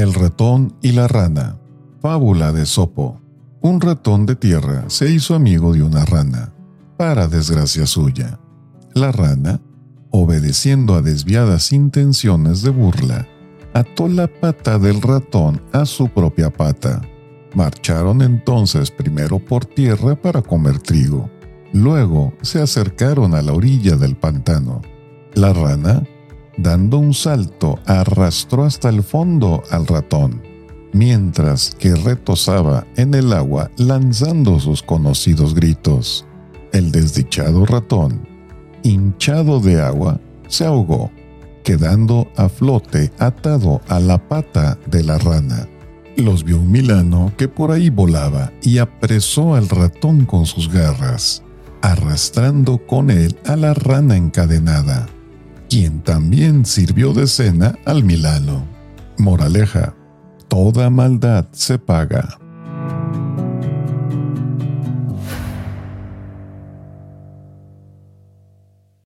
El ratón y la rana. Fábula de Sopo. Un ratón de tierra se hizo amigo de una rana, para desgracia suya. La rana, obedeciendo a desviadas intenciones de burla, ató la pata del ratón a su propia pata. Marcharon entonces primero por tierra para comer trigo. Luego se acercaron a la orilla del pantano. La rana dando un salto, arrastró hasta el fondo al ratón, mientras que retosaba en el agua lanzando sus conocidos gritos. El desdichado ratón, hinchado de agua, se ahogó, quedando a flote atado a la pata de la rana. Los vio un milano que por ahí volaba y apresó al ratón con sus garras, arrastrando con él a la rana encadenada quien también sirvió de cena al Milano. Moraleja, toda maldad se paga.